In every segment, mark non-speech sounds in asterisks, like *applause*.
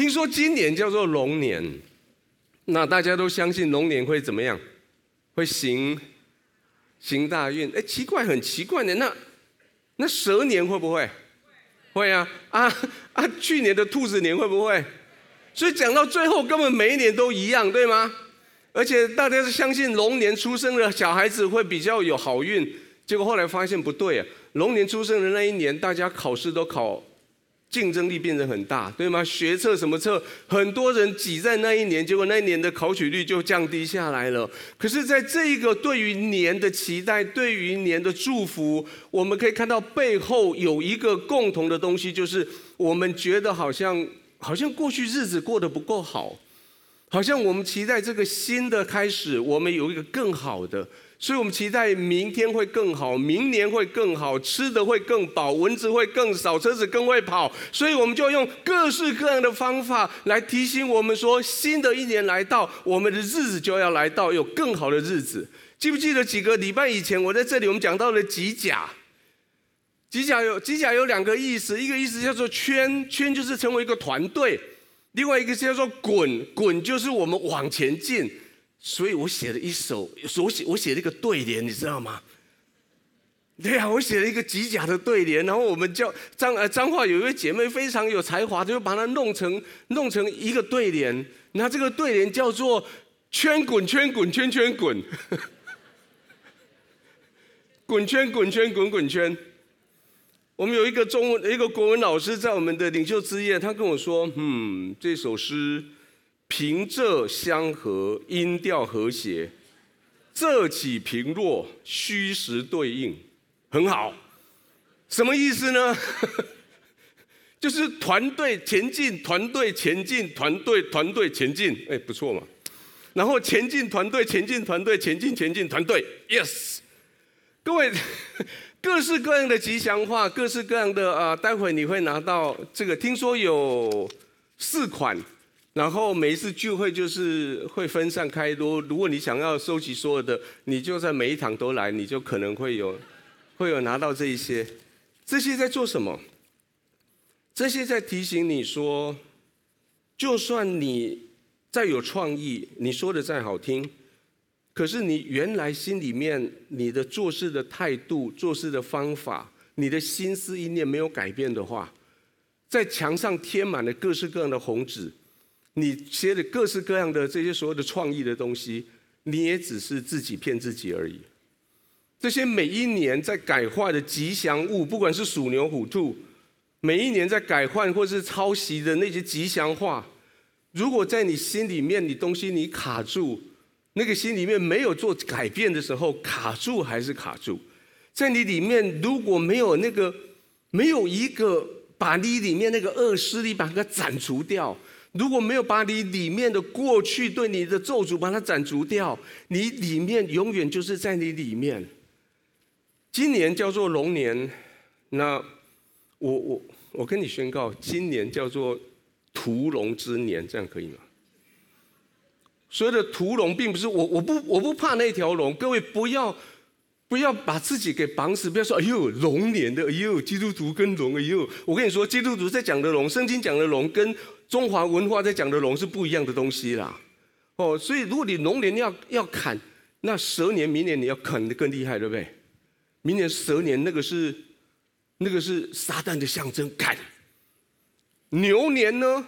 听说今年叫做龙年，那大家都相信龙年会怎么样？会行行大运？哎，奇怪，很奇怪的。那那蛇年会不会？会啊啊啊！去年的兔子年会不会？所以讲到最后，根本每一年都一样，对吗？而且大家是相信龙年出生的小孩子会比较有好运，结果后来发现不对啊！龙年出生的那一年，大家考试都考，竞争力变得很大，对吗？学测什么测，很多人挤在那一年，结果那一年的考取率就降低下来了。可是，在这一个对于年的期待，对于年的祝福，我们可以看到背后有一个共同的东西，就是我们觉得好像好像过去日子过得不够好。好像我们期待这个新的开始，我们有一个更好的，所以我们期待明天会更好，明年会更好，吃的会更饱，蚊子会更少，车子更会跑，所以我们就用各式各样的方法来提醒我们说，新的一年来到，我们的日子就要来到，有更好的日子。记不记得几个礼拜以前，我在这里我们讲到了吉甲，机甲有机甲有两个意思，一个意思叫做圈，圈就是成为一个团队。另外一个叫做“滚”，“滚”就是我们往前进，所以我写了一首，我写我写了一个对联，你知道吗？对呀，我写了一个极假的对联，然后我们叫张呃张化有一位姐妹非常有才华，就把它弄成弄成一个对联，那这个对联叫做“圈滚圈滚圈圈滚”，*laughs* 滚圈滚圈滚滚圈。我们有一个中文一个国文老师在我们的领袖之夜，他跟我说：“嗯，这首诗平仄相合，音调和谐，仄起平落，虚实对应，很好。什么意思呢？*laughs* 就是团队前进，团队前进，团队团队前进。哎，不错嘛。然后前进团队，前进团队，前进前进团队。Yes，各位。*laughs* ”各式各样的吉祥话，各式各样的啊，待会你会拿到这个，听说有四款，然后每一次聚会就是会分散开多。如果你想要收集所有的，你就在每一堂都来，你就可能会有会有拿到这一些。这些在做什么？这些在提醒你说，就算你再有创意，你说的再好听。可是你原来心里面你的做事的态度、做事的方法、你的心思意念没有改变的话，在墙上贴满了各式各样的红纸，你写的各式各样的这些所有的创意的东西，你也只是自己骗自己而已。这些每一年在改换的吉祥物，不管是鼠牛虎兔，每一年在改换或是抄袭的那些吉祥话，如果在你心里面你东西你卡住。那个心里面没有做改变的时候，卡住还是卡住。在你里面如果没有那个，没有一个把你里面那个恶势力把它斩除掉，如果没有把你里面的过去对你的咒诅把它斩除掉，你里面永远就是在你里面。今年叫做龙年，那我我我跟你宣告，今年叫做屠龙之年，这样可以吗？所谓的屠龙，并不是我我不我不怕那条龙，各位不要不要把自己给绑死，不要说哎呦龙年的哎呦基督徒跟龙哎呦，我跟你说基督徒在讲的龙，圣经讲的龙跟中华文化在讲的龙是不一样的东西啦。哦，所以如果你龙年要要砍，那蛇年明年你要砍得更厉害，对不对？明年蛇年那个是那个是撒旦的象征，砍。牛年呢？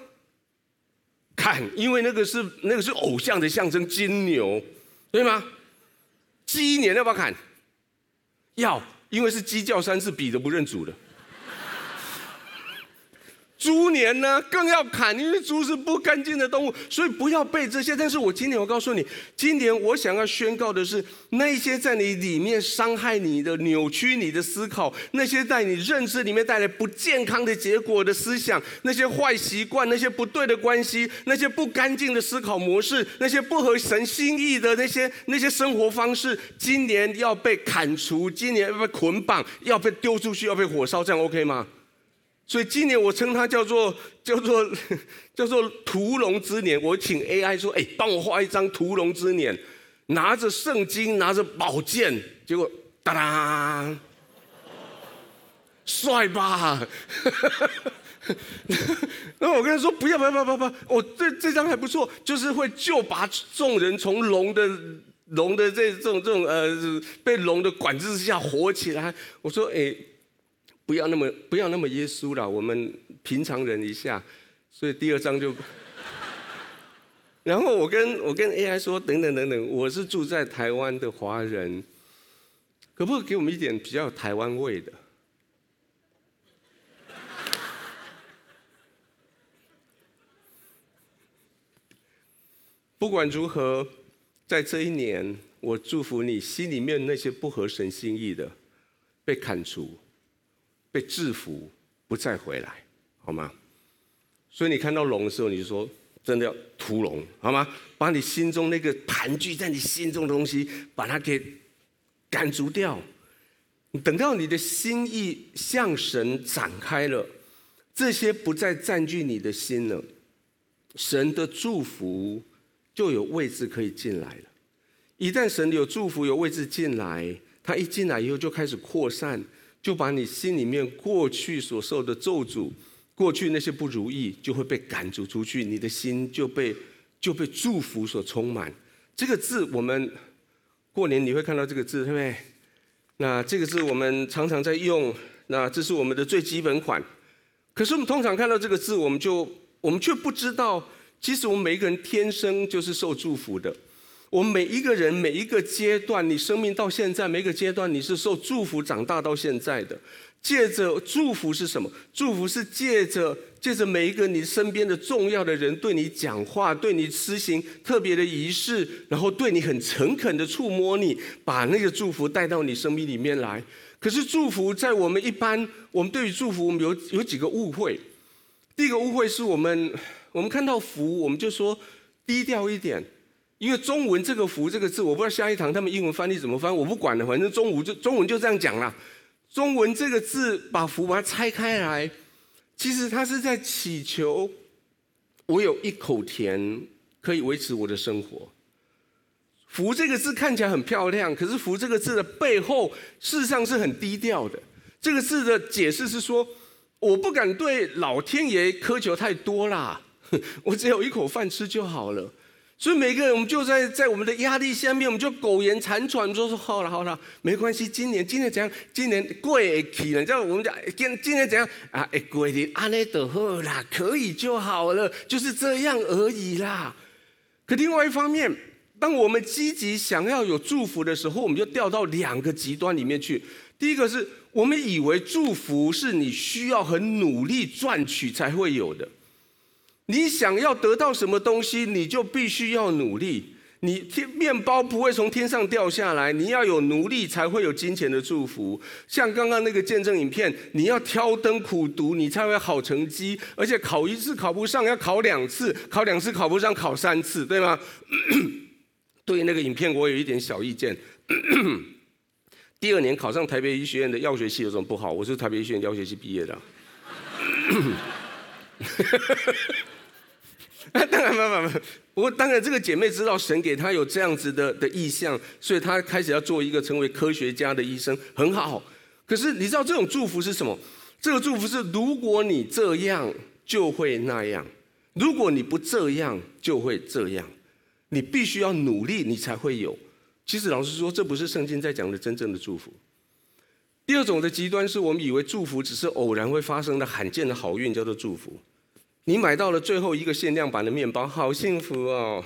砍，因为那个是那个是偶像的象征，金牛，对吗？鸡年要不要砍？要，因为是鸡叫三次，彼得不认主的。猪年呢，更要砍，因为猪是不干净的动物，所以不要背这些。但是我今年我告诉你，今年我想要宣告的是，那些在你里面伤害你的、扭曲你的思考，那些在你认知里面带来不健康的结果的思想，那些坏习惯，那些不对的关系，那些不干净的思考模式，那些不合神心意的那些那些生活方式，今年要被砍除，今年要被捆绑，要被丢出去，要被火烧，这样 OK 吗？所以今年我称它叫做叫做 *laughs* 叫做屠龙之年。我请 AI 说：“哎，帮我画一张屠龙之年，拿着圣经，拿着宝剑，结果哒哒，帅吧？*laughs* 然后我跟他说不要不要不要不要，我、这这张还不错，就是会救拔众人从龙的龙的这这种这种呃被龙的管制之下活起来。我说哎，不要那么不要那么耶稣了，我们平常人一下。所以第二张就。然后我跟我跟 AI 说，等等等等，我是住在台湾的华人，可不可以给我们一点比较有台湾味的？不管如何，在这一年，我祝福你心里面那些不合神心意的，被砍除、被制服，不再回来，好吗？所以你看到龙的时候，你就说。真的要屠龙，好吗？把你心中那个盘踞在你心中的东西，把它给赶逐掉。等到你的心意向神展开了，这些不再占据你的心了，神的祝福就有位置可以进来了。一旦神有祝福有位置进来，他一进来以后就开始扩散，就把你心里面过去所受的咒诅。过去那些不如意就会被赶逐出去，你的心就被就被祝福所充满。这个字我们过年你会看到这个字，对不对？那这个字我们常常在用，那这是我们的最基本款。可是我们通常看到这个字，我们就我们却不知道，其实我们每一个人天生就是受祝福的。我们每一个人每一个阶段，你生命到现在每一个阶段，你是受祝福长大到现在的。借着祝福是什么？祝福是借着借着每一个你身边的重要的人对你讲话，对你施行特别的仪式，然后对你很诚恳的触摸你，把那个祝福带到你生命里面来。可是祝福在我们一般，我们对于祝福，我们有有几个误会。第一个误会是我们我们看到福，我们就说低调一点，因为中文这个福这个字，我不知道下一堂他们英文翻译怎么翻，我不管了，反正中文就中文就这样讲了。中文这个字，把福把它拆开来，其实它是在祈求我有一口田可以维持我的生活。福这个字看起来很漂亮，可是福这个字的背后，事实上是很低调的。这个字的解释是说，我不敢对老天爷苛求太多啦，*laughs* 我只有一口饭吃就好了。所以每个人，我们就在在我们的压力下面，我们就苟延残喘，就说好了好了，没关系。今年今年怎样？今年贵气了，你知道我们讲今今年怎样啊？哎贵的安内都好啦，可以就好了，就是这样而已啦。可另外一方面，当我们积极想要有祝福的时候，我们就掉到两个极端里面去。第一个是我们以为祝福是你需要很努力赚取才会有的。你想要得到什么东西，你就必须要努力。你天面包不会从天上掉下来，你要有努力才会有金钱的祝福。像刚刚那个见证影片，你要挑灯苦读，你才会好成绩。而且考一次考不上，要考两次，考两次考不上，考三次，对吗？*clears throat* 对那个影片，我有一点小意见。*clears throat* 第二年考上台北医学院的药学系有什么不好？我是台北医学院药学系毕业的。*clears throat* *laughs* 当然，没有，没有。不过，当然，这个姐妹知道神给她有这样子的的意向，所以她开始要做一个成为科学家的医生，很好。可是，你知道这种祝福是什么？这个祝福是：如果你这样，就会那样；如果你不这样，就会这样。你必须要努力，你才会有。其实，老实说，这不是圣经在讲的真正的祝福。第二种的极端是我们以为祝福只是偶然会发生的罕见的好运，叫做祝福。你买到了最后一个限量版的面包，好幸福哦！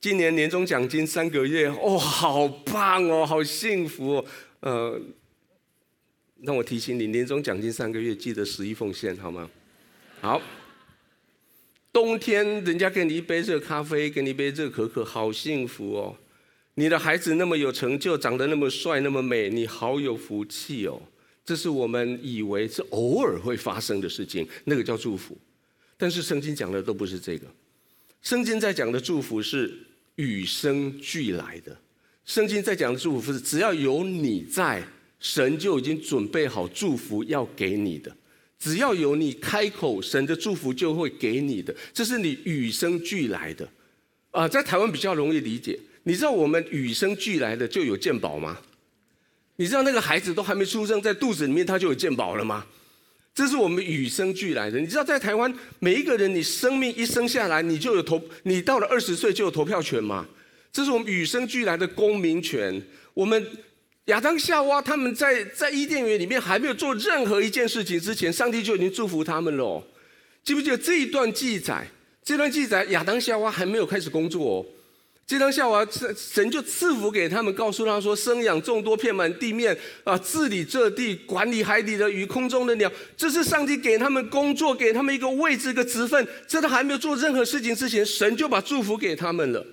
今年年终奖金三个月，哦，好棒哦，好幸福哦。呃，让我提醒你，年终奖金三个月，记得十一奉献好吗？好。冬天人家给你一杯热咖啡，给你一杯热可可，好幸福哦。你的孩子那么有成就，长得那么帅，那么美，你好有福气哦。这是我们以为是偶尔会发生的事情，那个叫祝福。但是圣经讲的都不是这个，圣经在讲的祝福是与生俱来的。圣经在讲的祝福是只要有你在，神就已经准备好祝福要给你的。只要有你开口，神的祝福就会给你的。这是你与生俱来的。啊，在台湾比较容易理解。你知道我们与生俱来的就有健保吗？你知道那个孩子都还没出生，在肚子里面他就有健保了吗？这是我们与生俱来的。你知道，在台湾，每一个人，你生命一生下来，你就有投，你到了二十岁就有投票权嘛？这是我们与生俱来的公民权。我们亚当夏娃他们在在伊甸园里面还没有做任何一件事情之前，上帝就已经祝福他们了。记不记得这一段记载？这段记载，亚当夏娃还没有开始工作哦。这当夏娃，神就赐福给他们，告诉他说：“生养众多，遍满地面啊，治理这地，管理海底的鱼，空中的鸟。”这是上帝给他们工作，给他们一个位置、一个职分。在他还没有做任何事情之前，神就把祝福给他们了。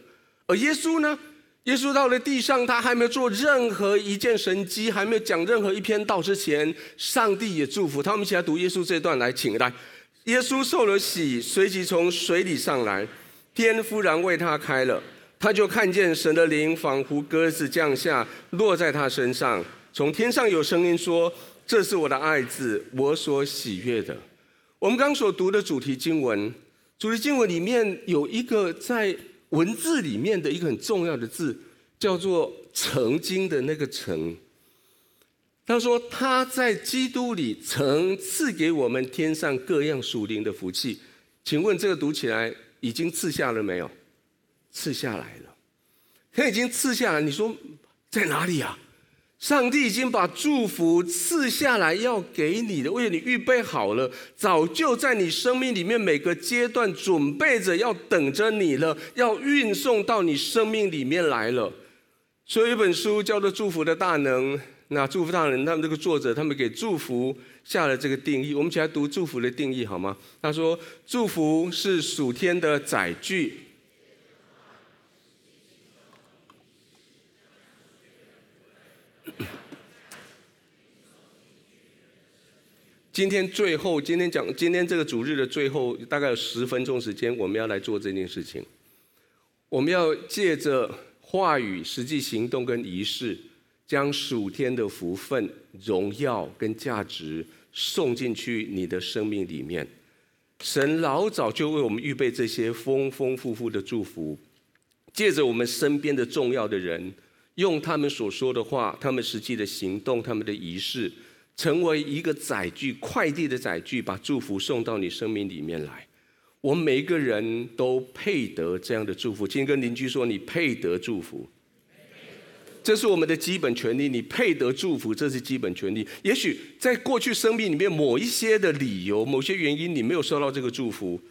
而耶稣呢？耶稣到了地上，他还没有做任何一件神迹，还没有讲任何一篇道之前，上帝也祝福他们。我们一起来读耶稣这段来，请来。耶稣受了洗，随即从水里上来，天忽然为他开了。他就看见神的灵仿佛鸽子降下，落在他身上。从天上有声音说：“这是我的爱子，我所喜悦的。”我们刚所读的主题经文，主题经文里面有一个在文字里面的一个很重要的字，叫做“曾经”的那个“曾”。他说：“他在基督里曾赐给我们天上各样属灵的福气。”请问这个读起来已经赐下了没有？赐下来了，他已经赐下来。你说在哪里啊？上帝已经把祝福赐下来要给你的，为你预备好了，早就在你生命里面每个阶段准备着要等着你了，要运送到你生命里面来了。所以有一本书叫做《祝福的大能》，那祝福大能，他们这个作者他们给祝福下了这个定义。我们一起来读祝福的定义好吗？他说：祝福是属天的载具。今天最后，今天讲今天这个主日的最后，大概有十分钟时间，我们要来做这件事情。我们要借着话语、实际行动跟仪式，将属天的福分、荣耀跟价值送进去你的生命里面。神老早就为我们预备这些丰丰富富的祝福，借着我们身边的重要的人，用他们所说的话、他们实际的行动、他们的仪式。成为一个载具，快递的载具，把祝福送到你生命里面来。我们每一个人都配得这样的祝福。请跟邻居说，你配得祝福，这是我们的基本权利。你配得祝福，这是基本权利。也许在过去生命里面某一些的理由、某些原因，你没有收到这个祝福，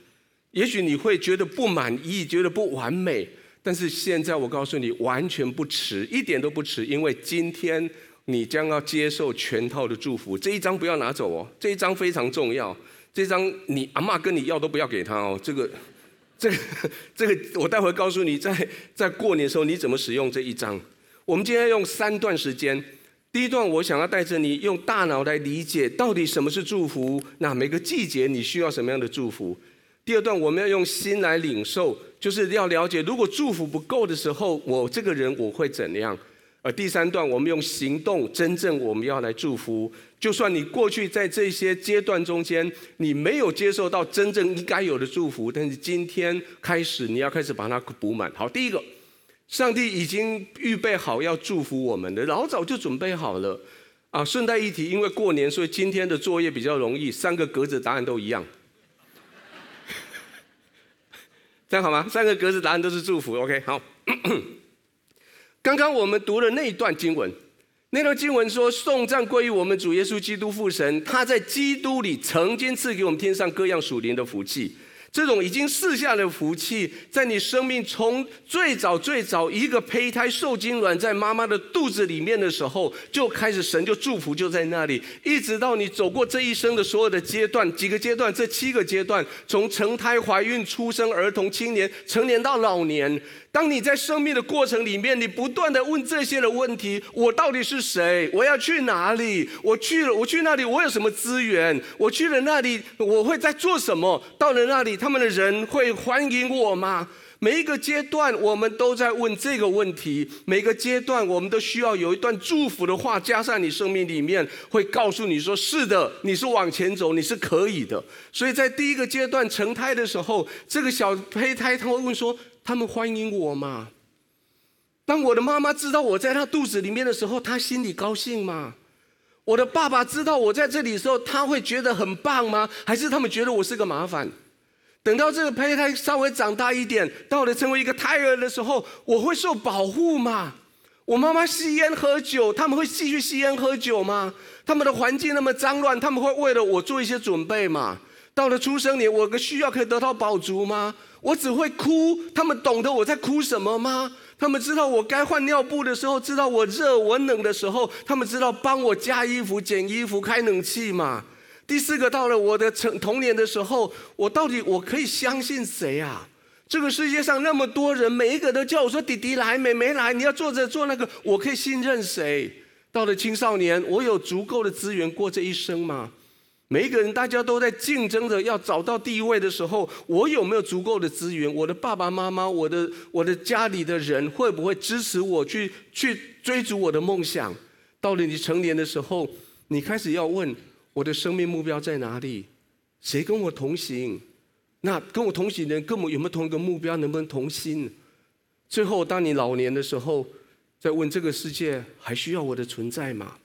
也许你会觉得不满意，觉得不完美。但是现在我告诉你，完全不迟，一点都不迟，因为今天。你将要接受全套的祝福，这一张不要拿走哦，这一张非常重要。这张你阿嬷跟你要都不要给他哦，这个，这个，*laughs* 这个我待会告诉你，在在过年的时候你怎么使用这一张。我们今天用三段时间，第一段我想要带着你用大脑来理解到底什么是祝福，那每个季节你需要什么样的祝福。第二段我们要用心来领受，就是要了解如果祝福不够的时候，我这个人我会怎样。而第三段，我们用行动，真正我们要来祝福。就算你过去在这些阶段中间，你没有接受到真正应该有的祝福，但是今天开始，你要开始把它补满。好，第一个，上帝已经预备好要祝福我们的，老早就准备好了。啊，顺带一提，因为过年，所以今天的作业比较容易，三个格子答案都一样。*laughs* 这样好吗？三个格子答案都是祝福。OK，好。刚刚我们读了那一段经文，那段经文说：“颂赞归于我们主耶稣基督父神，他在基督里曾经赐给我们天上各样属灵的福气。”这种已经赐下的福气，在你生命从最早最早一个胚胎受精卵在妈妈的肚子里面的时候，就开始神就祝福就在那里，一直到你走过这一生的所有的阶段，几个阶段，这七个阶段，从成胎、怀孕、出生、儿童、青年、成年到老年。当你在生命的过程里面，你不断的问这些的问题：我到底是谁？我要去哪里？我去了，我去那里，我有什么资源？我去了那里，我会在做什么？到了那里，他们的人会欢迎我吗？每一个阶段，我们都在问这个问题。每个阶段，我们都需要有一段祝福的话加上你生命里面，会告诉你说：是的，你是往前走，你是可以的。所以在第一个阶段成胎的时候，这个小胚胎他会问说。他们欢迎我吗？当我的妈妈知道我在她肚子里面的时候，她心里高兴吗？我的爸爸知道我在这里的时候，他会觉得很棒吗？还是他们觉得我是个麻烦？等到这个胚胎稍微长大一点，到了成为一个胎儿的时候，我会受保护吗？我妈妈吸烟喝酒，他们会继续吸烟喝酒吗？他们的环境那么脏乱，他们会为了我做一些准备吗？到了出生年，我的需要可以得到饱足吗？我只会哭，他们懂得我在哭什么吗？他们知道我该换尿布的时候，知道我热我冷的时候，他们知道帮我加衣服、减衣服、开冷气吗？第四个，到了我的成童年的时候，我到底我可以相信谁啊？这个世界上那么多人，每一个都叫我说：“弟弟来，妹妹来，你要做这做那个。”我可以信任谁？到了青少年，我有足够的资源过这一生吗？每一个人大家都在竞争着要找到第一位的时候，我有没有足够的资源？我的爸爸妈妈，我的我的家里的人会不会支持我去去追逐我的梦想？到了你成年的时候，你开始要问。我的生命目标在哪里？谁跟我同行？那跟我同行的人跟我有没有同一个目标？能不能同心？最后，当你老年的时候，再问这个世界还需要我的存在吗？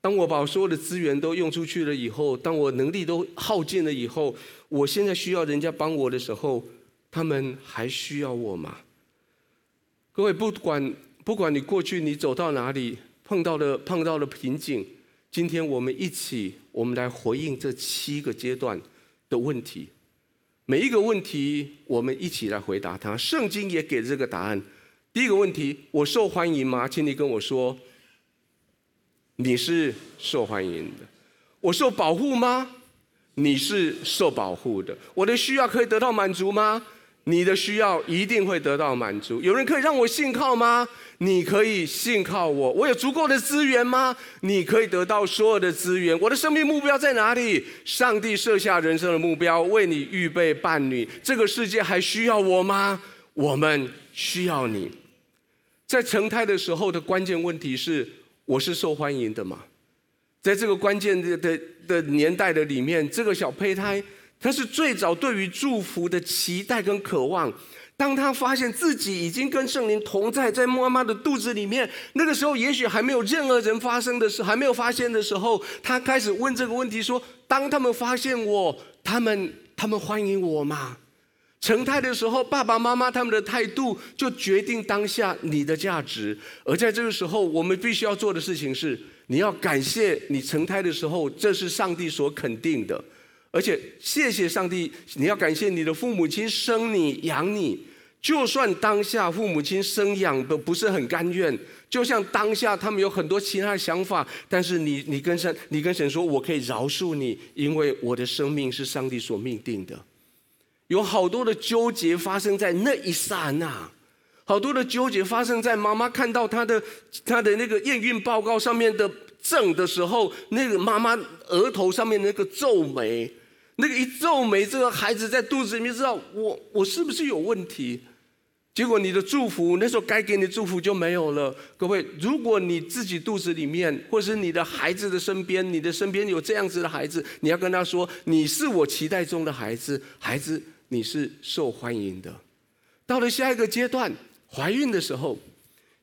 当我把所有的资源都用出去了以后，当我能力都耗尽了以后，我现在需要人家帮我的时候，他们还需要我吗？各位，不管不管你过去你走到哪里，碰到了碰到了瓶颈。今天我们一起，我们来回应这七个阶段的问题。每一个问题，我们一起来回答它。圣经也给这个答案。第一个问题：我受欢迎吗？请你跟我说，你是受欢迎的。我受保护吗？你是受保护的。我的需要可以得到满足吗？你的需要一定会得到满足。有人可以让我信靠吗？你可以信靠我。我有足够的资源吗？你可以得到所有的资源。我的生命目标在哪里？上帝设下人生的目标，为你预备伴侣。这个世界还需要我吗？我们需要你。在成胎的时候的关键问题是：我是受欢迎的吗？在这个关键的的的年代的里面，这个小胚胎。他是最早对于祝福的期待跟渴望。当他发现自己已经跟圣灵同在，在妈妈的肚子里面，那个时候也许还没有任何人发生的事，还没有发现的时候，他开始问这个问题：说，当他们发现我，他们他们欢迎我吗？成胎的时候，爸爸妈妈他们的态度就决定当下你的价值。而在这个时候，我们必须要做的事情是，你要感谢你成胎的时候，这是上帝所肯定的。而且谢谢上帝，你要感谢你的父母亲生你养你，就算当下父母亲生养的不是很甘愿，就像当下他们有很多其他的想法，但是你你跟神你跟神说，我可以饶恕你，因为我的生命是上帝所命定的。有好多的纠结发生在那一刹那，好多的纠结发生在妈妈看到她的她的那个验孕报告上面的正的时候，那个妈妈额头上面那个皱眉。那个一皱眉，这个孩子在肚子里面知道我我是不是有问题？结果你的祝福那时候该给你的祝福就没有了。各位，如果你自己肚子里面，或是你的孩子的身边，你的身边有这样子的孩子，你要跟他说，你是我期待中的孩子，孩子你是受欢迎的。到了下一个阶段，怀孕的时候，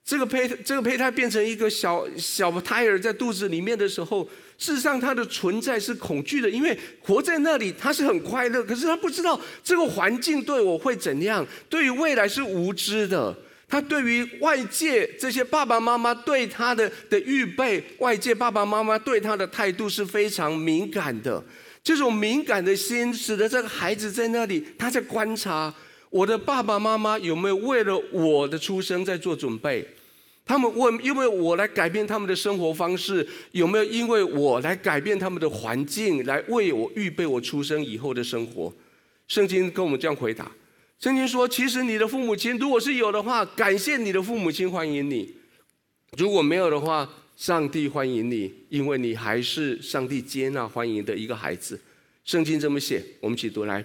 这个胚这个胚胎变成一个小小胎儿在肚子里面的时候。事实上，他的存在是恐惧的，因为活在那里他是很快乐，可是他不知道这个环境对我会怎样，对于未来是无知的。他对于外界这些爸爸妈妈对他的的预备，外界爸爸妈妈对他的态度是非常敏感的。这种敏感的心，使得这个孩子在那里，他在观察我的爸爸妈妈有没有为了我的出生在做准备。他们问：因为我来改变他们的生活方式，有没有因为我来改变他们的环境，来为我预备我出生以后的生活？圣经跟我们这样回答：圣经说，其实你的父母亲如果是有的话，感谢你的父母亲欢迎你；如果没有的话，上帝欢迎你，因为你还是上帝接纳欢迎的一个孩子。圣经这么写，我们一起读来：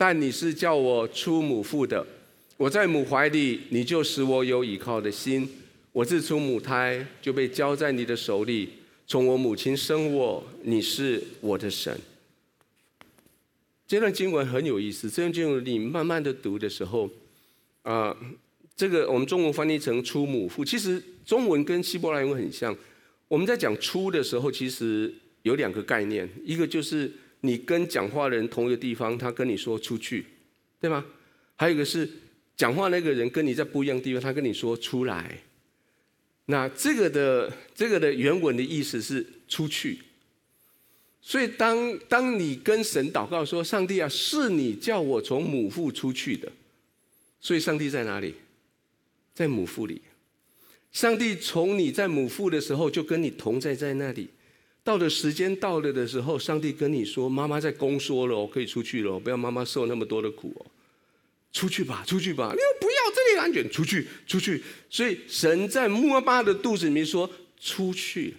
但你是叫我出母腹的，我在母怀里，你就使我有倚靠的心。我自出母胎就被交在你的手里，从我母亲生我，你是我的神。这段经文很有意思，这段经文你慢慢的读的时候，啊、呃，这个我们中文翻译成出母腹，其实中文跟希伯来文很像。我们在讲出的时候，其实有两个概念，一个就是你跟讲话的人同一个地方，他跟你说出去，对吗？还有一个是讲话那个人跟你在不一样的地方，他跟你说出来。那这个的这个的原文的意思是出去。所以当当你跟神祷告说：“上帝啊，是你叫我从母腹出去的。”所以上帝在哪里？在母腹里。上帝从你在母腹的时候就跟你同在在那里。到了时间到了的时候，上帝跟你说：“妈妈在宫缩了，我可以出去了，不要妈妈受那么多的苦哦，出去吧，出去吧，你又不要这里安全，出去，出去。”所以神在摸妈的肚子里面说：“出去。”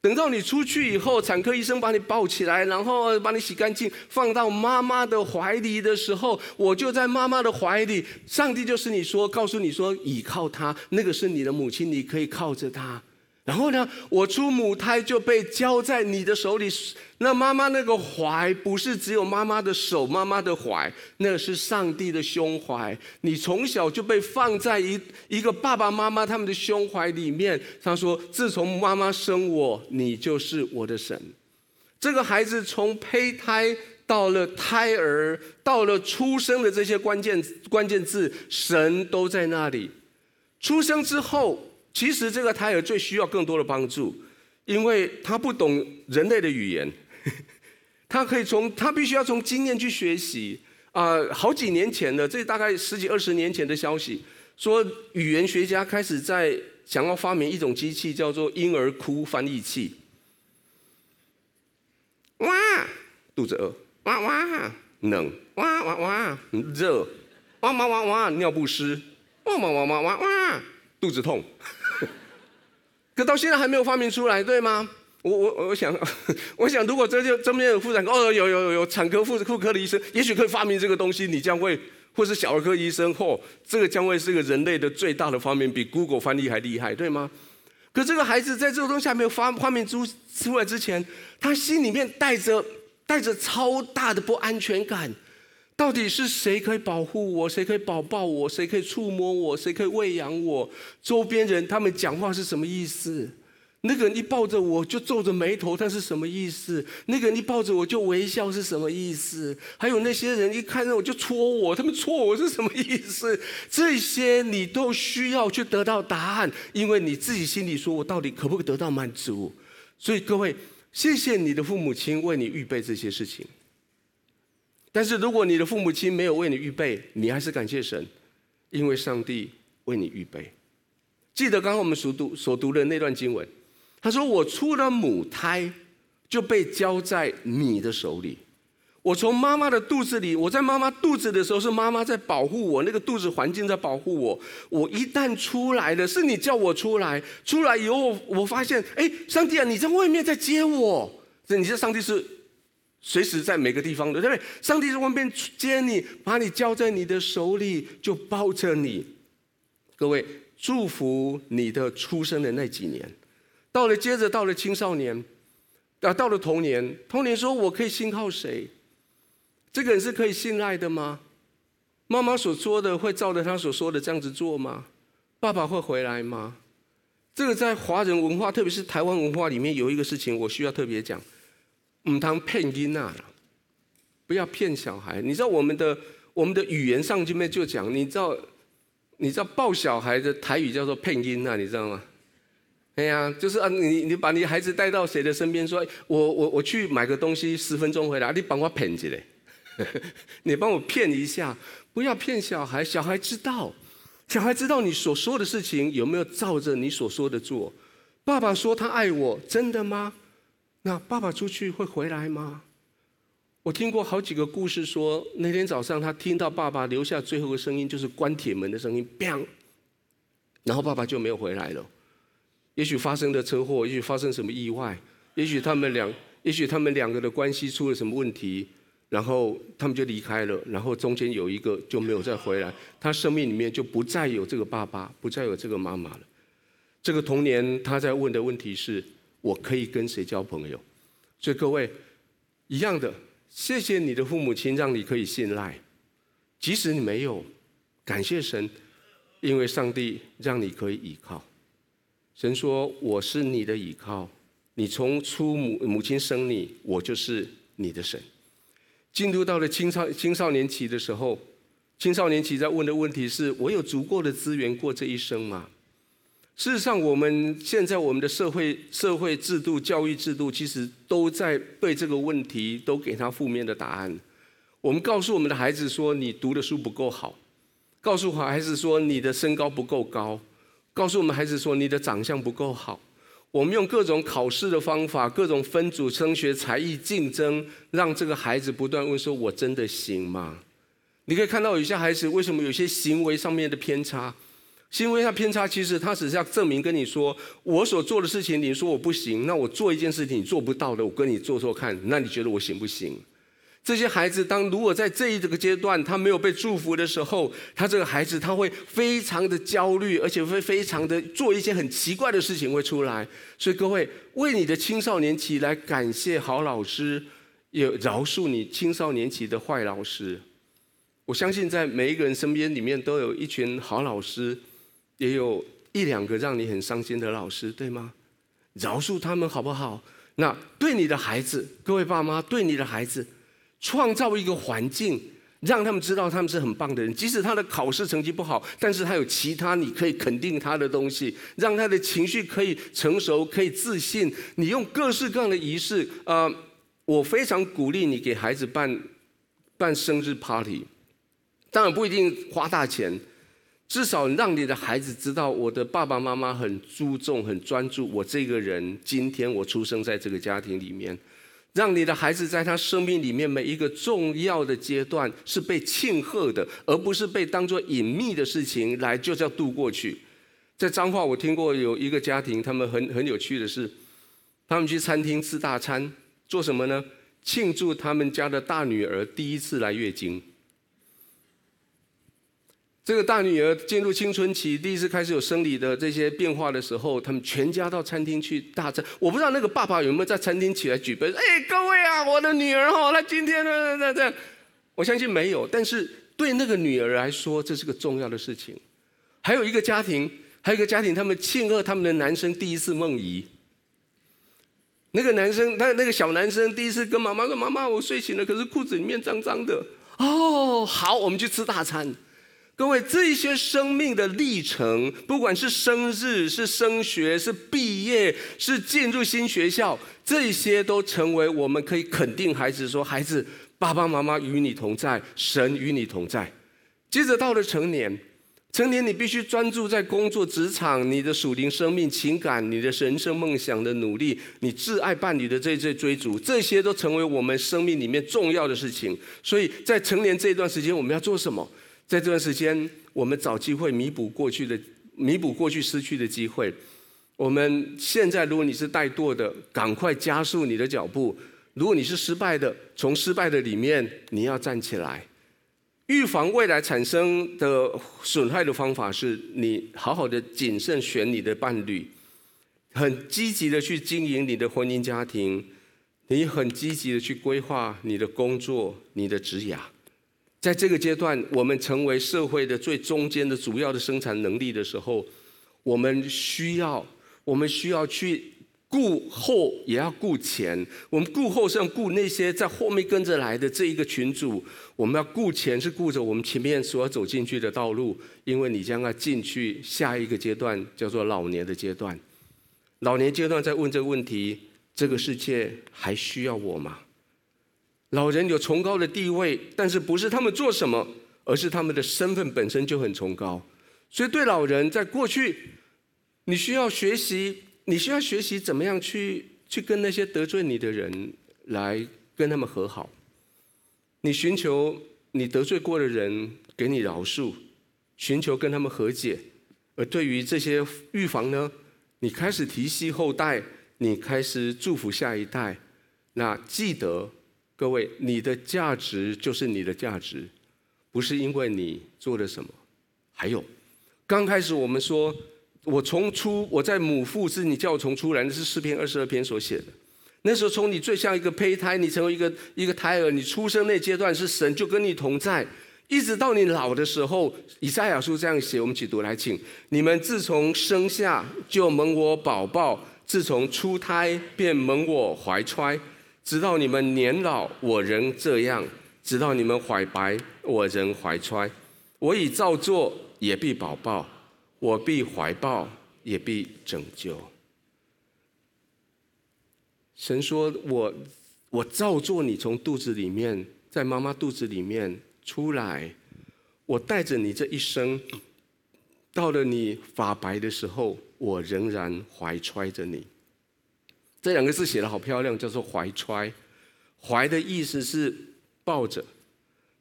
等到你出去以后，产科医生把你抱起来，然后把你洗干净，放到妈妈的怀里的时候，我就在妈妈的怀里。上帝就是你说，告诉你说，倚靠他，那个是你的母亲，你可以靠着他。然后呢，我出母胎就被交在你的手里。那妈妈那个怀不是只有妈妈的手，妈妈的怀，那个是上帝的胸怀。你从小就被放在一一个爸爸妈妈他们的胸怀里面。他说：“自从妈妈生我，你就是我的神。”这个孩子从胚胎到了胎儿，到了出生的这些关键关键字，神都在那里。出生之后。其实这个胎儿最需要更多的帮助，因为他不懂人类的语言，*laughs* 他可以从他必须要从经验去学习啊、好几年前的，这大概十几二十年前的消息，说语言学家开始在想要发明一种机器，叫做婴儿哭翻译器。哇，肚子饿，哇哇，冷，哇哇哇，热，哇哇哇哇，尿不湿，哇哇哇哇哇哇，肚子痛。可到现在还没有发明出来，对吗？我我我想，*laughs* 我想如果这就这边有妇产科，哦，有有有有产科妇妇科的医生，也许可以发明这个东西，你将会，或是小儿科医生，嚯、哦，这个将会是个人类的最大的发明，比 Google 翻译还厉害，对吗？可这个孩子在这个东西还没有发发明出出来之前，他心里面带着带着超大的不安全感。到底是谁可以保护我？谁可以抱抱我？谁可以触摸我？谁可以喂养我？周边人他们讲话是什么意思？那个人一抱着我就皱着眉头，他是什么意思？那个人一抱着我就微笑是什么意思？还有那些人一看到我就戳我，他们戳我是什么意思？这些你都需要去得到答案，因为你自己心里说，我到底可不可以得到满足？所以各位，谢谢你的父母亲为你预备这些事情。但是如果你的父母亲没有为你预备，你还是感谢神，因为上帝为你预备。记得刚刚我们所读所读的那段经文，他说：“我出了母胎就被交在你的手里。我从妈妈的肚子里，我在妈妈肚子的时候是妈妈在保护我，那个肚子环境在保护我。我一旦出来了，是你叫我出来，出来以后我发现，哎，上帝啊，你在外面在接我。这你这上帝是。”随时在每个地方的，对不对？上帝在外面接你，把你交在你的手里，就抱着你。各位，祝福你的出生的那几年。到了接着到了青少年，啊，到了童年，童年说：“我可以信靠谁？这个人是可以信赖的吗？妈妈所说的会照着他所说的这样子做吗？爸爸会回来吗？”这个在华人文化，特别是台湾文化里面，有一个事情我需要特别讲。唔通骗囡仔了，不要骗小孩。你知道我们的我们的语言上这边就讲，你知道你知道抱小孩的台语叫做骗囡仔，你知道吗？哎呀，就是啊，你你把你孩子带到谁的身边，说，我我我去买个东西，十分钟回来，你帮我骗一下，*laughs* 你帮我骗一下，不要骗小孩。小孩知道，小孩知道你所说的事情有没有照着你所说的做。爸爸说他爱我，真的吗？那爸爸出去会回来吗？我听过好几个故事说，那天早上他听到爸爸留下最后的声音，就是关铁门的声音，砰，然后爸爸就没有回来了。也许发生了车祸，也许发生什么意外，也许他们两，也许他们两个的关系出了什么问题，然后他们就离开了，然后中间有一个就没有再回来，他生命里面就不再有这个爸爸，不再有这个妈妈了。这个童年他在问的问题是。我可以跟谁交朋友？所以各位，一样的，谢谢你的父母亲，让你可以信赖。即使你没有，感谢神，因为上帝让你可以依靠。神说：“我是你的依靠，你从出母母亲生你，我就是你的神。”进入到了青少青少年期的时候，青少年期在问的问题是：我有足够的资源过这一生吗？事实上，我们现在我们的社会社会制度、教育制度，其实都在对这个问题都给他负面的答案。我们告诉我们的孩子说：“你读的书不够好。”告诉孩子说：“你的身高不够高。”告诉我们孩子说：“你的长相不够好。”我们用各种考试的方法、各种分组升学、才艺竞争，让这个孩子不断问说：“我真的行吗？”你可以看到有些孩子为什么有些行为上面的偏差。行为上偏差，其实他只是要证明跟你说，我所做的事情，你说我不行，那我做一件事情你做不到的，我跟你做做看，那你觉得我行不行？这些孩子，当如果在这一这个阶段他没有被祝福的时候，他这个孩子他会非常的焦虑，而且会非常的做一些很奇怪的事情会出来。所以各位，为你的青少年期来感谢好老师，也饶恕你青少年期的坏老师。我相信在每一个人身边里面都有一群好老师。也有一两个让你很伤心的老师，对吗？饶恕他们好不好？那对你的孩子，各位爸妈，对你的孩子，创造一个环境，让他们知道他们是很棒的人。即使他的考试成绩不好，但是他有其他你可以肯定他的东西，让他的情绪可以成熟，可以自信。你用各式各样的仪式，呃，我非常鼓励你给孩子办办生日 party，当然不一定花大钱。至少让你的孩子知道，我的爸爸妈妈很注重、很专注我这个人。今天我出生在这个家庭里面，让你的孩子在他生命里面每一个重要的阶段是被庆贺的，而不是被当作隐秘的事情来就这样度过去。在彰化，我听过有一个家庭，他们很很有趣的是，他们去餐厅吃大餐，做什么呢？庆祝他们家的大女儿第一次来月经。这个大女儿进入青春期，第一次开始有生理的这些变化的时候，他们全家到餐厅去大餐。我不知道那个爸爸有没有在餐厅起来举杯，哎，各位啊，我的女儿哈，她今天呢，这这，我相信没有。但是对那个女儿来说，这是个重要的事情。还有一个家庭，还有一个家庭，他们庆贺他们的男生第一次梦遗。那个男生，他那个小男生第一次跟妈妈说：“妈妈，我睡醒了，可是裤子里面脏脏的。”哦，好，我们去吃大餐。各位，这一些生命的历程，不管是生日、是升学、是毕业、是进入新学校，这些都成为我们可以肯定孩子说：“孩子，爸爸妈妈与你同在，神与你同在。”接着到了成年，成年你必须专注在工作、职场、你的属灵生命、情感、你的人生梦想的努力、你挚爱伴侣的这些追逐，这些都成为我们生命里面重要的事情。所以在成年这一段时间，我们要做什么？在这段时间，我们找机会弥补过去的、弥补过去失去的机会。我们现在，如果你是怠惰的，赶快加速你的脚步；如果你是失败的，从失败的里面你要站起来。预防未来产生的损害的方法是你好好的谨慎选你的伴侣，很积极的去经营你的婚姻家庭，你很积极的去规划你的工作、你的职涯。在这个阶段，我们成为社会的最中间的主要的生产能力的时候，我们需要，我们需要去顾后，也要顾前。我们顾后是要顾那些在后面跟着来的这一个群组，我们要顾前是顾着我们前面所要走进去的道路，因为你将要进去下一个阶段，叫做老年的阶段。老年阶段在问这个问题：这个世界还需要我吗？老人有崇高的地位，但是不是他们做什么，而是他们的身份本身就很崇高。所以对老人，在过去，你需要学习，你需要学习怎么样去去跟那些得罪你的人来跟他们和好。你寻求你得罪过的人给你饶恕，寻求跟他们和解。而对于这些预防呢，你开始提携后代，你开始祝福下一代。那记得。各位，你的价值就是你的价值，不是因为你做了什么。还有，刚开始我们说，我从出我在母腹是你叫我从出来，那是诗篇二十二篇所写的。那时候从你最像一个胚胎，你成为一个一个胎儿，你出生那阶段是神就跟你同在，一直到你老的时候。以赛亚书这样写，我们一起读来，请你们自从生下就蒙我宝宝，自从出胎便蒙我怀揣，直到你们年老，我仍这样；直到你们怀白，我仍怀揣。我已造作，也必保报；我必怀抱，也必拯救。神说我，我造作你从肚子里面，在妈妈肚子里面出来。我带着你这一生，到了你发白的时候，我仍然怀揣着你。这两个字写得好漂亮，叫做怀揣。怀的意思是抱着，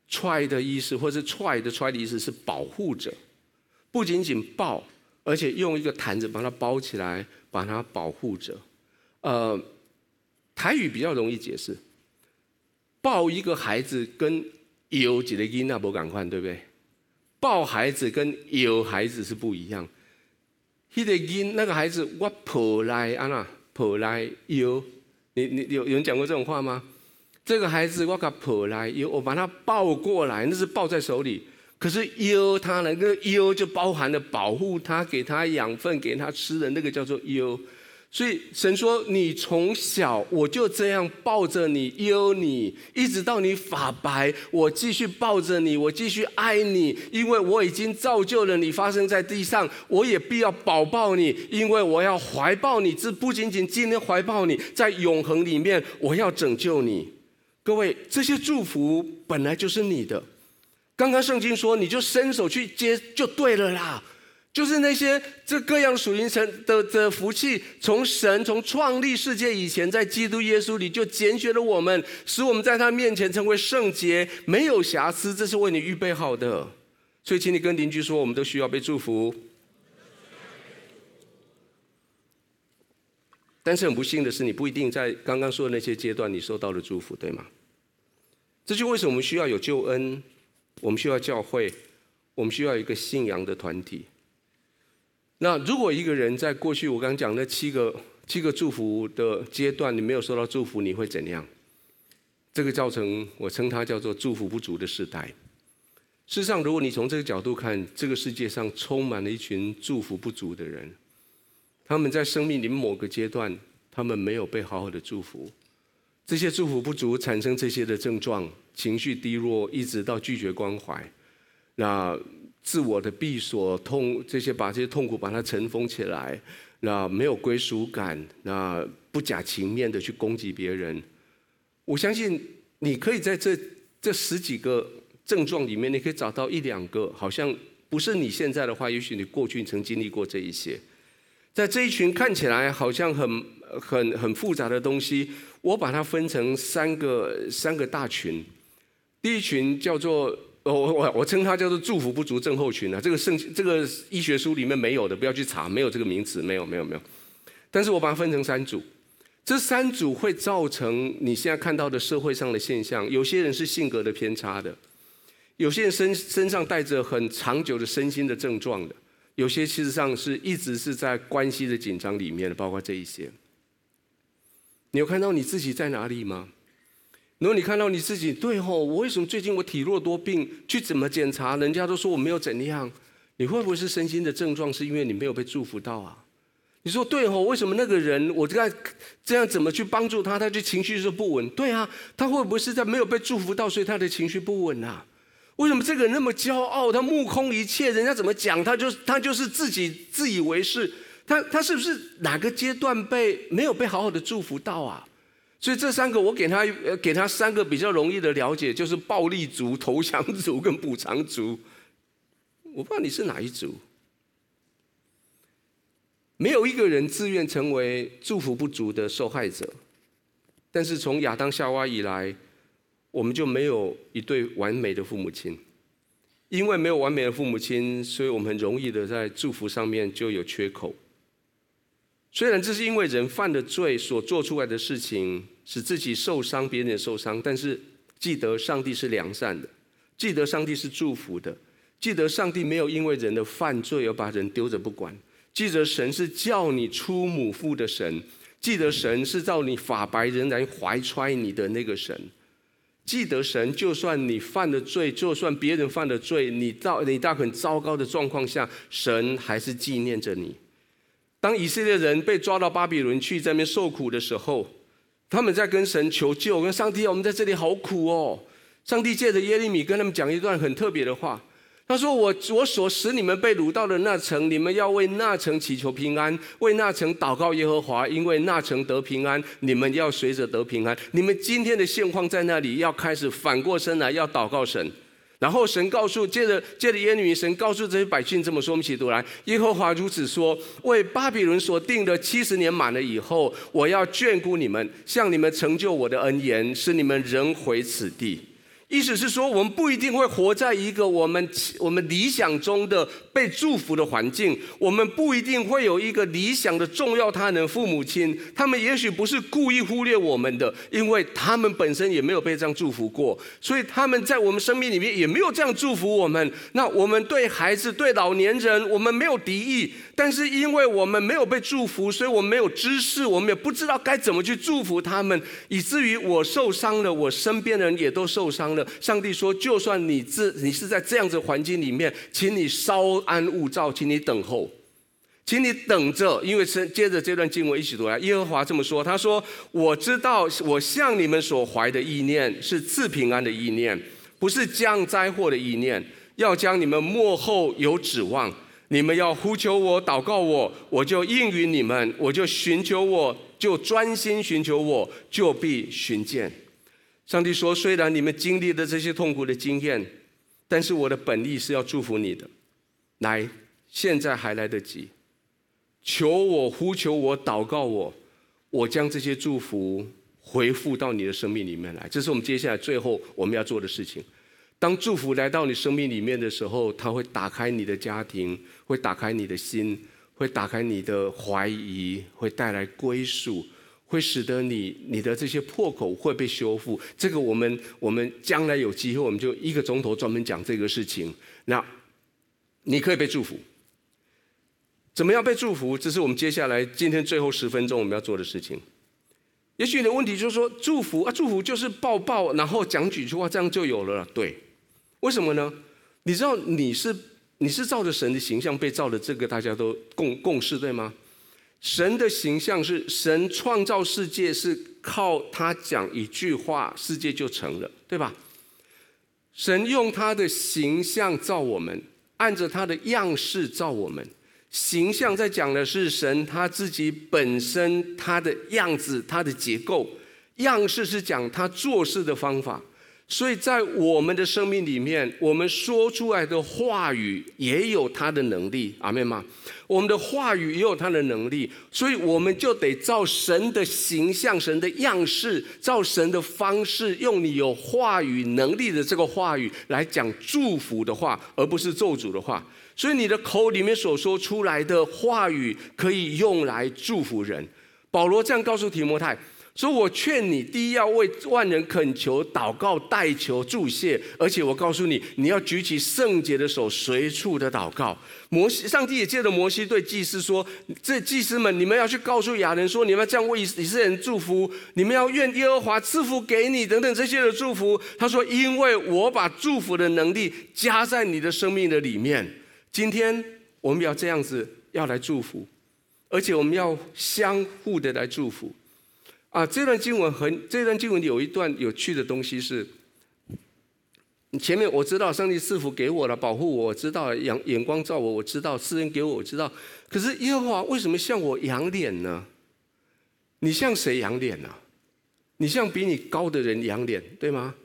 揣的意思或是揣的揣的意思是保护着，不仅仅抱，而且用一个毯子把它包起来，把它保护着。呃，台语比较容易解释，抱一个孩子跟有几个音那不赶快，对不对？抱孩子跟有孩子是不一样。他的因那个孩子，我抱来啊那抱来有，你你有有人讲过这种话吗？这个孩子我给他抱来有，我把他抱过来，那是抱在手里。可是有他那个有就包含了保护他，给他养分，给他吃的那个叫做有。所以神说：“你从小我就这样抱着你，拥你，一直到你发白，我继续抱着你，我继续爱你，因为我已经造就了你发生在地上，我也必要保抱你，因为我要怀抱你。这不仅仅今天怀抱你，在永恒里面，我要拯救你。各位，这些祝福本来就是你的。刚刚圣经说，你就伸手去接就对了啦。”就是那些这各样属灵神的的福气，从神从创立世界以前，在基督耶稣里就拣选了我们，使我们在他面前成为圣洁，没有瑕疵。这是为你预备好的。所以，请你跟邻居说，我们都需要被祝福。但是很不幸的是，你不一定在刚刚说的那些阶段，你受到了祝福，对吗？这就为什么我们需要有救恩，我们需要教会，我们需要一个信仰的团体。那如果一个人在过去我刚刚讲那七个七个祝福的阶段，你没有受到祝福，你会怎样？这个造成我称它叫做祝福不足的时代。事实上，如果你从这个角度看，这个世界上充满了一群祝福不足的人，他们在生命里某个阶段，他们没有被好好的祝福，这些祝福不足产生这些的症状，情绪低落，一直到拒绝关怀。那。自我的闭锁痛，这些把这些痛苦把它尘封起来，那没有归属感，那不假情面的去攻击别人。我相信你可以在这这十几个症状里面，你可以找到一两个，好像不是你现在的话，也许你过去曾经历过这一些。在这一群看起来好像很很很复杂的东西，我把它分成三个三个大群。第一群叫做。我我我称它叫做祝福不足症候群啊，这个圣这个医学书里面没有的，不要去查，没有这个名词，没有没有没有。但是我把它分成三组，这三组会造成你现在看到的社会上的现象。有些人是性格的偏差的，有些人身身上带着很长久的身心的症状的，有些其实上是一直是在关系的紧张里面的，包括这一些。你有看到你自己在哪里吗？然后你看到你自己，对吼，我为什么最近我体弱多病？去怎么检查，人家都说我没有怎样？你会不会是身心的症状？是因为你没有被祝福到啊？你说对吼，为什么那个人我这样这样怎么去帮助他，他就情绪是不稳？对啊，他会不会是在没有被祝福到，所以他的情绪不稳啊？为什么这个人那么骄傲？他目空一切，人家怎么讲，他就他就是自己自以为是。他他是不是哪个阶段被没有被好好的祝福到啊？所以这三个，我给他，给他三个比较容易的了解，就是暴力族、*laughs* 投降族跟补偿族。我不知道你是哪一组。没有一个人自愿成为祝福不足的受害者，但是从亚当夏娃以来，我们就没有一对完美的父母亲，因为没有完美的父母亲，所以我们很容易的在祝福上面就有缺口。虽然这是因为人犯的罪所做出来的事情，使自己受伤，别人也受伤，但是记得上帝是良善的，记得上帝是祝福的，记得上帝没有因为人的犯罪而把人丢着不管，记得神是叫你出母腹的神，记得神是叫你发白仍然怀揣你的那个神。记得神，就算你犯了罪，就算别人犯了罪，你到你到很糟糕的状况下，神还是纪念着你。当以色列人被抓到巴比伦去，在那边受苦的时候，他们在跟神求救，跟上帝，我们在这里好苦哦。上帝借着耶利米跟他们讲一段很特别的话。他说：“我我所使你们被掳到的那城，你们要为那城祈求平安，为那城祷告耶和华，因为那城得平安，你们要随着得平安。你们今天的现况在那里，要开始反过身来，要祷告神。然后神告诉，接着接着耶利米神告诉这些百姓这么说：我们一起读来，耶和华如此说：为巴比伦所定的七十年满了以后，我要眷顾你们，向你们成就我的恩言，使你们仍回此地。”意思是说，我们不一定会活在一个我们我们理想中的被祝福的环境，我们不一定会有一个理想的重要他人父母亲，他们也许不是故意忽略我们的，因为他们本身也没有被这样祝福过，所以他们在我们生命里面也没有这样祝福我们。那我们对孩子、对老年人，我们没有敌意，但是因为我们没有被祝福，所以我们没有知识，我们也不知道该怎么去祝福他们，以至于我受伤了，我身边的人也都受伤了。上帝说：“就算你自你是在这样子环境里面，请你稍安勿躁，请你等候，请你等着，因为是接着这段经文一起读来。耶和华这么说：他说，我知道我向你们所怀的意念是赐平安的意念，不是降灾祸的意念，要将你们末后有指望。你们要呼求我，祷告我，我就应允你们；我就寻求我，就专心寻求我，就必寻见。”上帝说：“虽然你们经历了这些痛苦的经验，但是我的本意是要祝福你的。来，现在还来得及，求我、呼求我、祷告我，我将这些祝福回复到你的生命里面来。这是我们接下来最后我们要做的事情。当祝福来到你生命里面的时候，它会打开你的家庭，会打开你的心，会打开你的怀疑，会带来归属。”会使得你你的这些破口会被修复，这个我们我们将来有机会，我们就一个钟头专门讲这个事情。那你可以被祝福，怎么样被祝福？这是我们接下来今天最后十分钟我们要做的事情。也许你的问题就是说，祝福啊，祝福就是抱抱，然后讲几句话，这样就有了。对，为什么呢？你知道你是你是照着神的形象被造的，这个大家都共共识，对吗？神的形象是神创造世界，是靠他讲一句话，世界就成了，对吧？神用他的形象造我们，按着他的样式造我们。形象在讲的是神他自己本身，他的样子，他的结构；样式是讲他做事的方法。所以在我们的生命里面，我们说出来的话语也有它的能力，阿妹吗？我们的话语也有它的能力，所以我们就得照神的形象、神的样式，照神的方式，用你有话语能力的这个话语来讲祝福的话，而不是咒诅的话。所以你的口里面所说出来的话语，可以用来祝福人。保罗这样告诉提摩太。所以我劝你，第一要为万人恳求、祷告、代求、祝谢，而且我告诉你，你要举起圣洁的手，随处的祷告。摩西，上帝也借着摩西对祭司说：“这祭司们，你们要去告诉亚人说，你们要这样为以色列人祝福，你们要愿耶和华赐福给你，等等这些的祝福。”他说：“因为我把祝福的能力加在你的生命的里面。今天我们要这样子要来祝福，而且我们要相互的来祝福。”啊，这段经文很，这段经文有一段有趣的东西是，前面我知道上帝赐福给我了，保护我，我知道眼眼光照我，我知道世人给我，我知道。可是耶和华为什么向我仰脸呢？你向谁仰脸呢？你向比你高的人仰脸，对吗？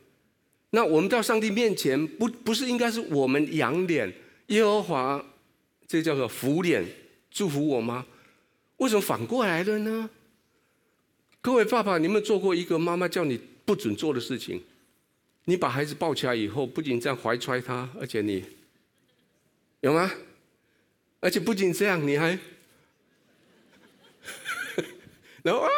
那我们到上帝面前，不不是应该是我们仰脸，耶和华这叫做福脸祝福我吗？为什么反过来了呢？各位爸爸，你们做过一个妈妈叫你不准做的事情？你把孩子抱起来以后，不仅这样怀揣他，而且你有吗？而且不仅这样，你还 *laughs* 然后啊，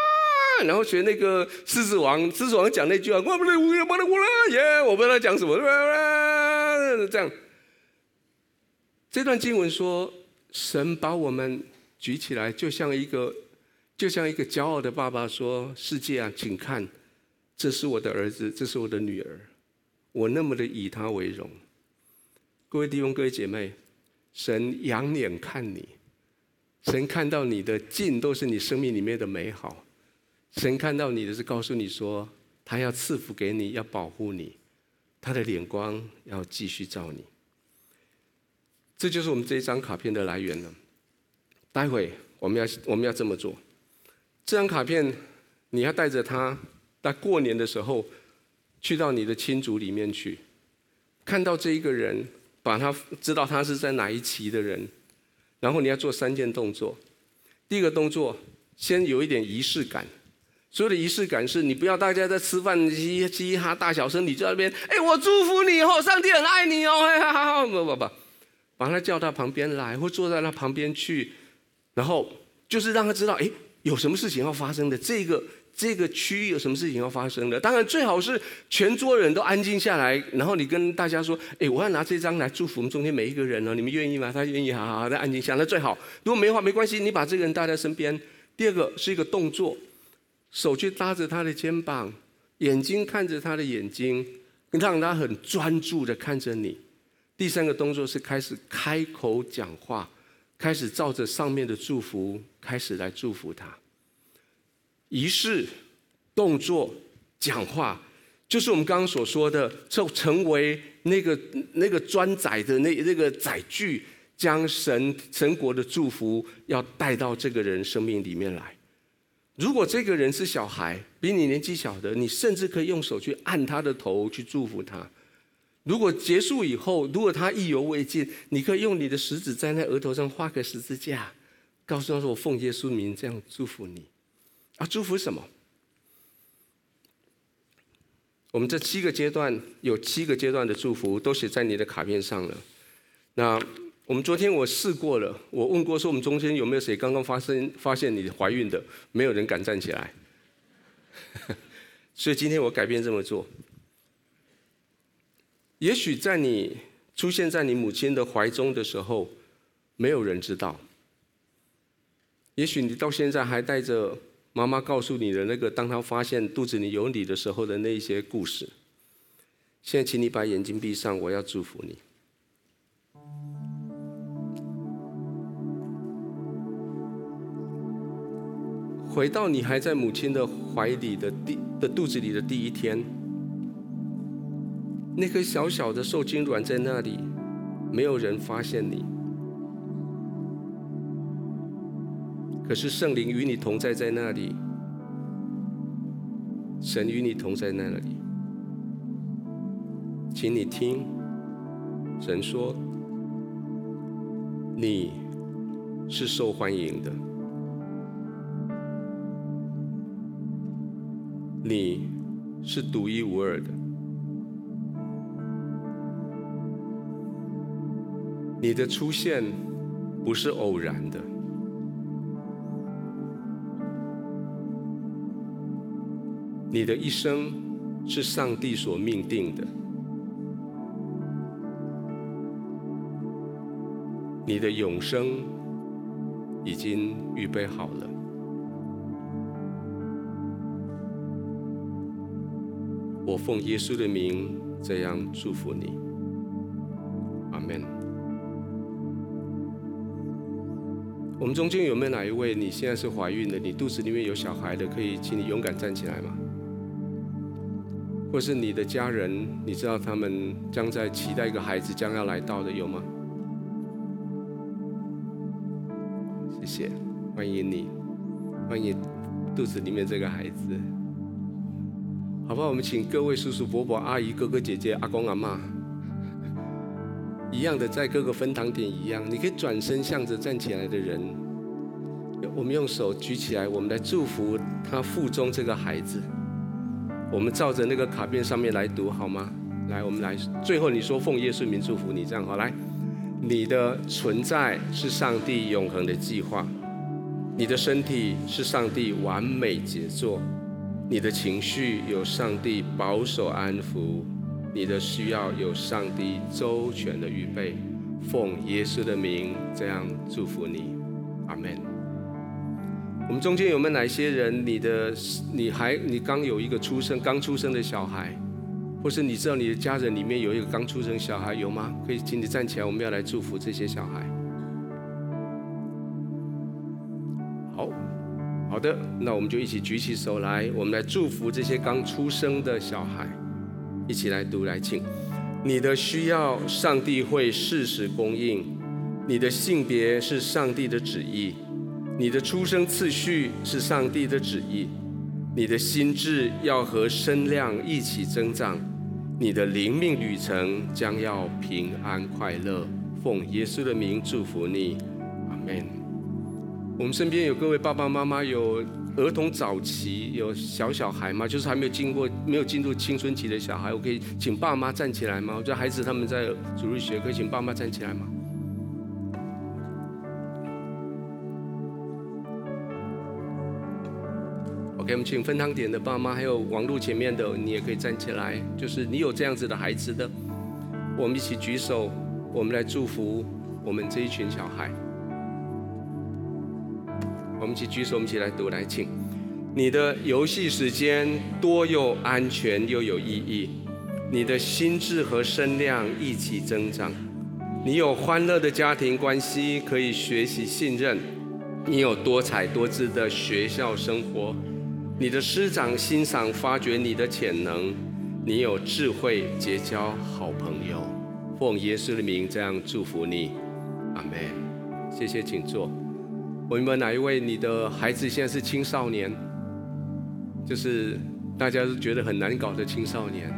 然后学那个狮子王，狮子王讲那句话，我不能，我不能，我了耶！我不知道讲什么，这样。这段经文说，神把我们举起来，就像一个。就像一个骄傲的爸爸说：“世界啊，请看，这是我的儿子，这是我的女儿，我那么的以他为荣。各位弟兄、各位姐妹，神仰脸看你，神看到你的尽都是你生命里面的美好，神看到你的是告诉你说，他要赐福给你，要保护你，他的脸光要继续照你。这就是我们这一张卡片的来源了。待会我们要我们要这么做，这张卡片你要带着它。在过年的时候，去到你的亲族里面去，看到这一个人，把他知道他是在哪一期的人，然后你要做三件动作。第一个动作，先有一点仪式感。所有的仪式感是你不要大家在吃饭嘻嘻哈大小声，你就在那边，哎，我祝福你哦，上帝很爱你哦，哈哈哈，不不不，把他叫到旁边来，或坐在他旁边去，然后就是让他知道，哎，有什么事情要发生的这个。这个区域有什么事情要发生的？当然最好是全桌人都安静下来，然后你跟大家说：“哎，我要拿这张来祝福我们中间每一个人哦，你们愿意吗？”他愿意，好好好，再安静下，来最好。如果没话没关系，你把这个人带在身边。第二个是一个动作，手去搭着他的肩膀，眼睛看着他的眼睛，让他很专注的看着你。第三个动作是开始开口讲话，开始照着上面的祝福开始来祝福他。仪式、动作、讲话，就是我们刚刚所说的，就成为那个那个专载的那那个载具，将神神国的祝福要带到这个人生命里面来。如果这个人是小孩，比你年纪小的，你甚至可以用手去按他的头去祝福他。如果结束以后，如果他意犹未尽，你可以用你的食指在那额头上画个十字架，告诉他说：“我奉耶稣名这样祝福你。”啊，祝福什么？我们这七个阶段有七个阶段的祝福，都写在你的卡片上了。那我们昨天我试过了，我问过说我们中间有没有谁刚刚发生发现你怀孕的？没有人敢站起来。*laughs* 所以今天我改变这么做。也许在你出现在你母亲的怀中的时候，没有人知道。也许你到现在还带着。妈妈告诉你的那个，当她发现肚子里有你的时候的那一些故事。现在，请你把眼睛闭上，我要祝福你。回到你还在母亲的怀里的第的肚子里的第一天，那颗小小的受精卵在那里，没有人发现你。可是圣灵与你同在，在那里，神与你同在那里，请你听，神说，你是受欢迎的，你是独一无二的，你的出现不是偶然的。你的一生是上帝所命定的，你的永生已经预备好了。我奉耶稣的名这样祝福你，我们中间有没有哪一位你现在是怀孕的？你肚子里面有小孩的，可以请你勇敢站起来吗？或是你的家人，你知道他们将在期待一个孩子将要来到的，有吗？谢谢，欢迎你，欢迎肚子里面这个孩子。好吧？我们请各位叔叔伯伯、阿姨、哥哥姐姐、阿公阿妈，一样的在各个分堂点一样，你可以转身向着站起来的人，我们用手举起来，我们来祝福他腹中这个孩子。我们照着那个卡片上面来读好吗？来，我们来，最后你说奉耶稣名祝福你，这样好。来，你的存在是上帝永恒的计划，你的身体是上帝完美杰作，你的情绪有上帝保守安抚，你的需要有上帝周全的预备。奉耶稣的名这样祝福你，阿门。我们中间有没有哪些人？你的你还你刚有一个出生刚出生的小孩，或是你知道你的家人里面有一个刚出生小孩，有吗？可以请你站起来，我们要来祝福这些小孩。好，好的，那我们就一起举起手来，我们来祝福这些刚出生的小孩，一起来读来，请你的需要，上帝会适时供应；你的性别是上帝的旨意。你的出生次序是上帝的旨意，你的心智要和身量一起增长，你的灵命旅程将要平安快乐。奉耶稣的名祝福你，阿门。我们身边有各位爸爸妈妈，有儿童早期有小小孩吗？就是还没有经过没有进入青春期的小孩，我可以请爸妈站起来吗？我觉得孩子他们在主日学，可以请爸妈站起来吗？我们请分堂点的爸妈，还有网络前面的，你也可以站起来。就是你有这样子的孩子的，我们一起举手，我们来祝福我们这一群小孩。我们一起举手，我们一起来读来，请。你的游戏时间多又安全又有意义，你的心智和身量一起增长，你有欢乐的家庭关系可以学习信任，你有多彩多姿的学校生活。你的师长欣赏发掘你的潜能，你有智慧结交好朋友，奉耶稣的名这样祝福你，阿门。谢谢，请坐。我们哪一位你的孩子现在是青少年？就是大家都觉得很难搞的青少年。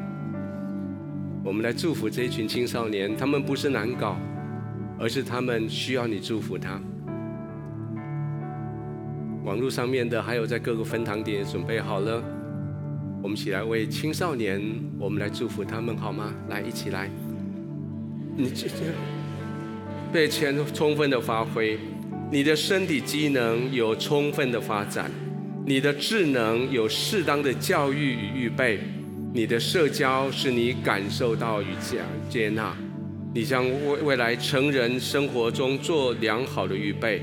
我们来祝福这一群青少年，他们不是难搞，而是他们需要你祝福他。网络上面的，还有在各个分堂点也准备好了，我们一起来为青少年，我们来祝福他们，好吗？来，一起来，你这这被钱充分的发挥，你的身体机能有充分的发展，你的智能有适当的教育与预备，你的社交使你感受到与接接纳，你将为未来成人生活中做良好的预备。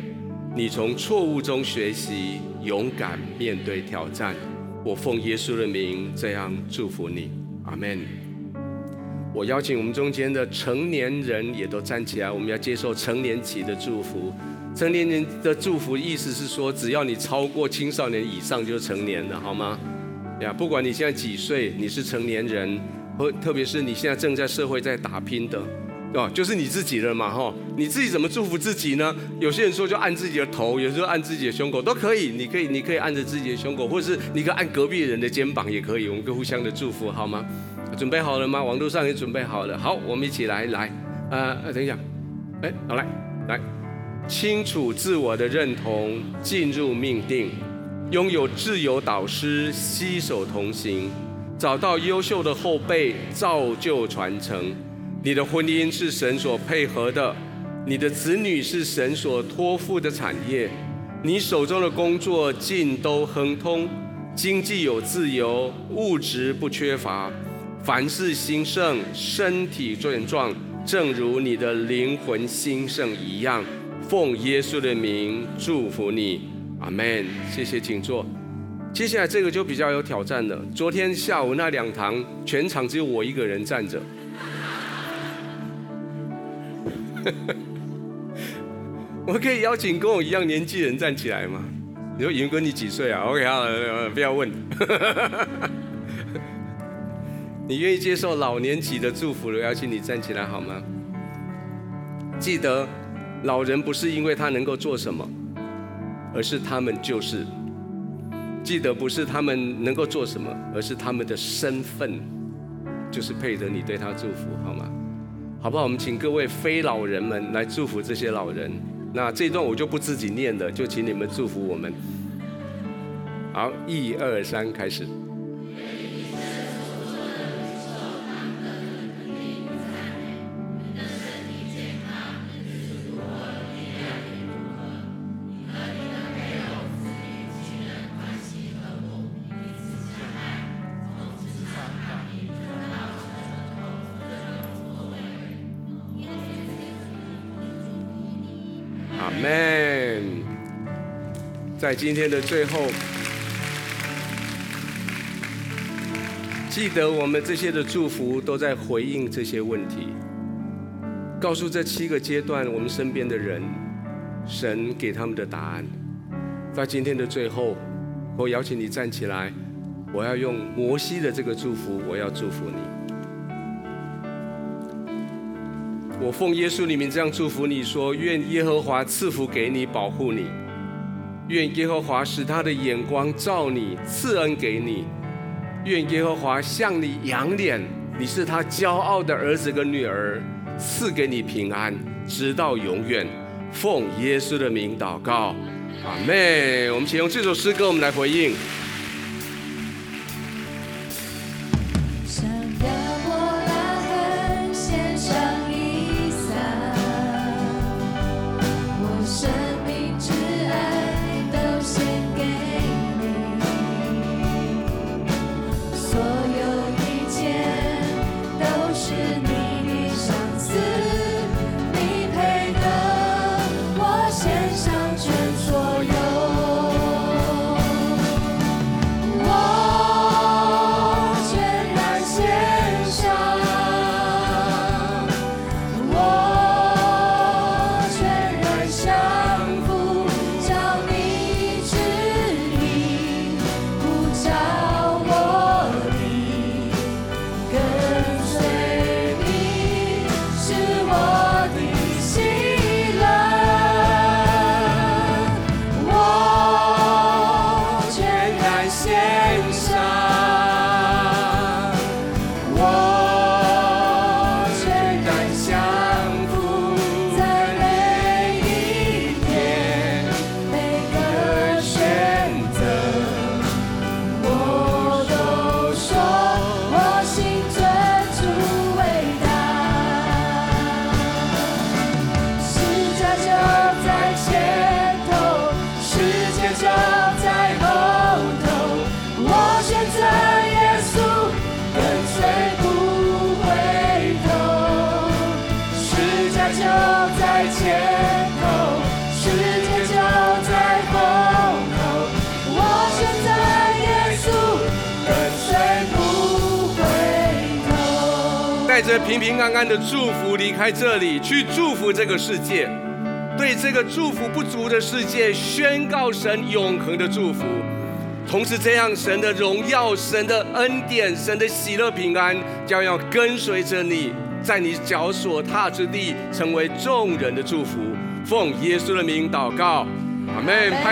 你从错误中学习，勇敢面对挑战。我奉耶稣的名这样祝福你，阿门。我邀请我们中间的成年人也都站起来，我们要接受成年期的祝福。成年人的祝福意思是说，只要你超过青少年以上，就是成年了，好吗？呀，不管你现在几岁，你是成年人，或特别是你现在正在社会在打拼的。哦，就是你自己的嘛，哈，你自己怎么祝福自己呢？有些人说就按自己的头，有时候按自己的胸口都可以，你可以，你可以按着自己的胸口，或者是你可以按隔壁人的肩膀也可以，我们可以互相的祝福，好吗？准备好了吗？网络上也准备好了，好，我们一起来，来，呃，等一下，哎，好来，来，清楚自我的认同，进入命定，拥有自由导师，携手同行，找到优秀的后辈，造就传承。你的婚姻是神所配合的，你的子女是神所托付的产业，你手中的工作尽都亨通，经济有自由，物质不缺乏，凡事兴盛，身体健壮，正如你的灵魂兴盛一样。奉耶稣的名祝福你，阿门。谢谢，请坐。接下来这个就比较有挑战了。昨天下午那两堂，全场只有我一个人站着。*laughs* 我可以邀请跟我一样年纪人站起来吗？你说云哥你几岁啊？OK 好了，不要问。*laughs* 你愿意接受老年期的祝福的，邀请你站起来好吗？记得，老人不是因为他能够做什么，而是他们就是。记得不是他们能够做什么，而是他们的身份就是配得你对他祝福，好吗？好不好？我们请各位非老人们来祝福这些老人。那这一段我就不自己念了，就请你们祝福我们。好，一二三，开始。在今天的最后，记得我们这些的祝福都在回应这些问题，告诉这七个阶段我们身边的人，神给他们的答案。在今天的最后，我邀请你站起来，我要用摩西的这个祝福，我要祝福你。我奉耶稣里面这样祝福你说：愿耶和华赐福给你，保护你；愿耶和华使他的眼光照你，赐恩给你；愿耶和华向你仰脸，你是他骄傲的儿子跟女儿，赐给你平安，直到永远。奉耶稣的名祷告，阿妹。我们请用这首诗歌，我们来回应。平平安安的祝福离开这里，去祝福这个世界，对这个祝福不足的世界宣告神永恒的祝福。同时，这样神的荣耀、神的恩典、神的喜乐平安将要跟随着你，在你脚所踏之地，成为众人的祝福。奉耶稣的名祷告，阿门。拍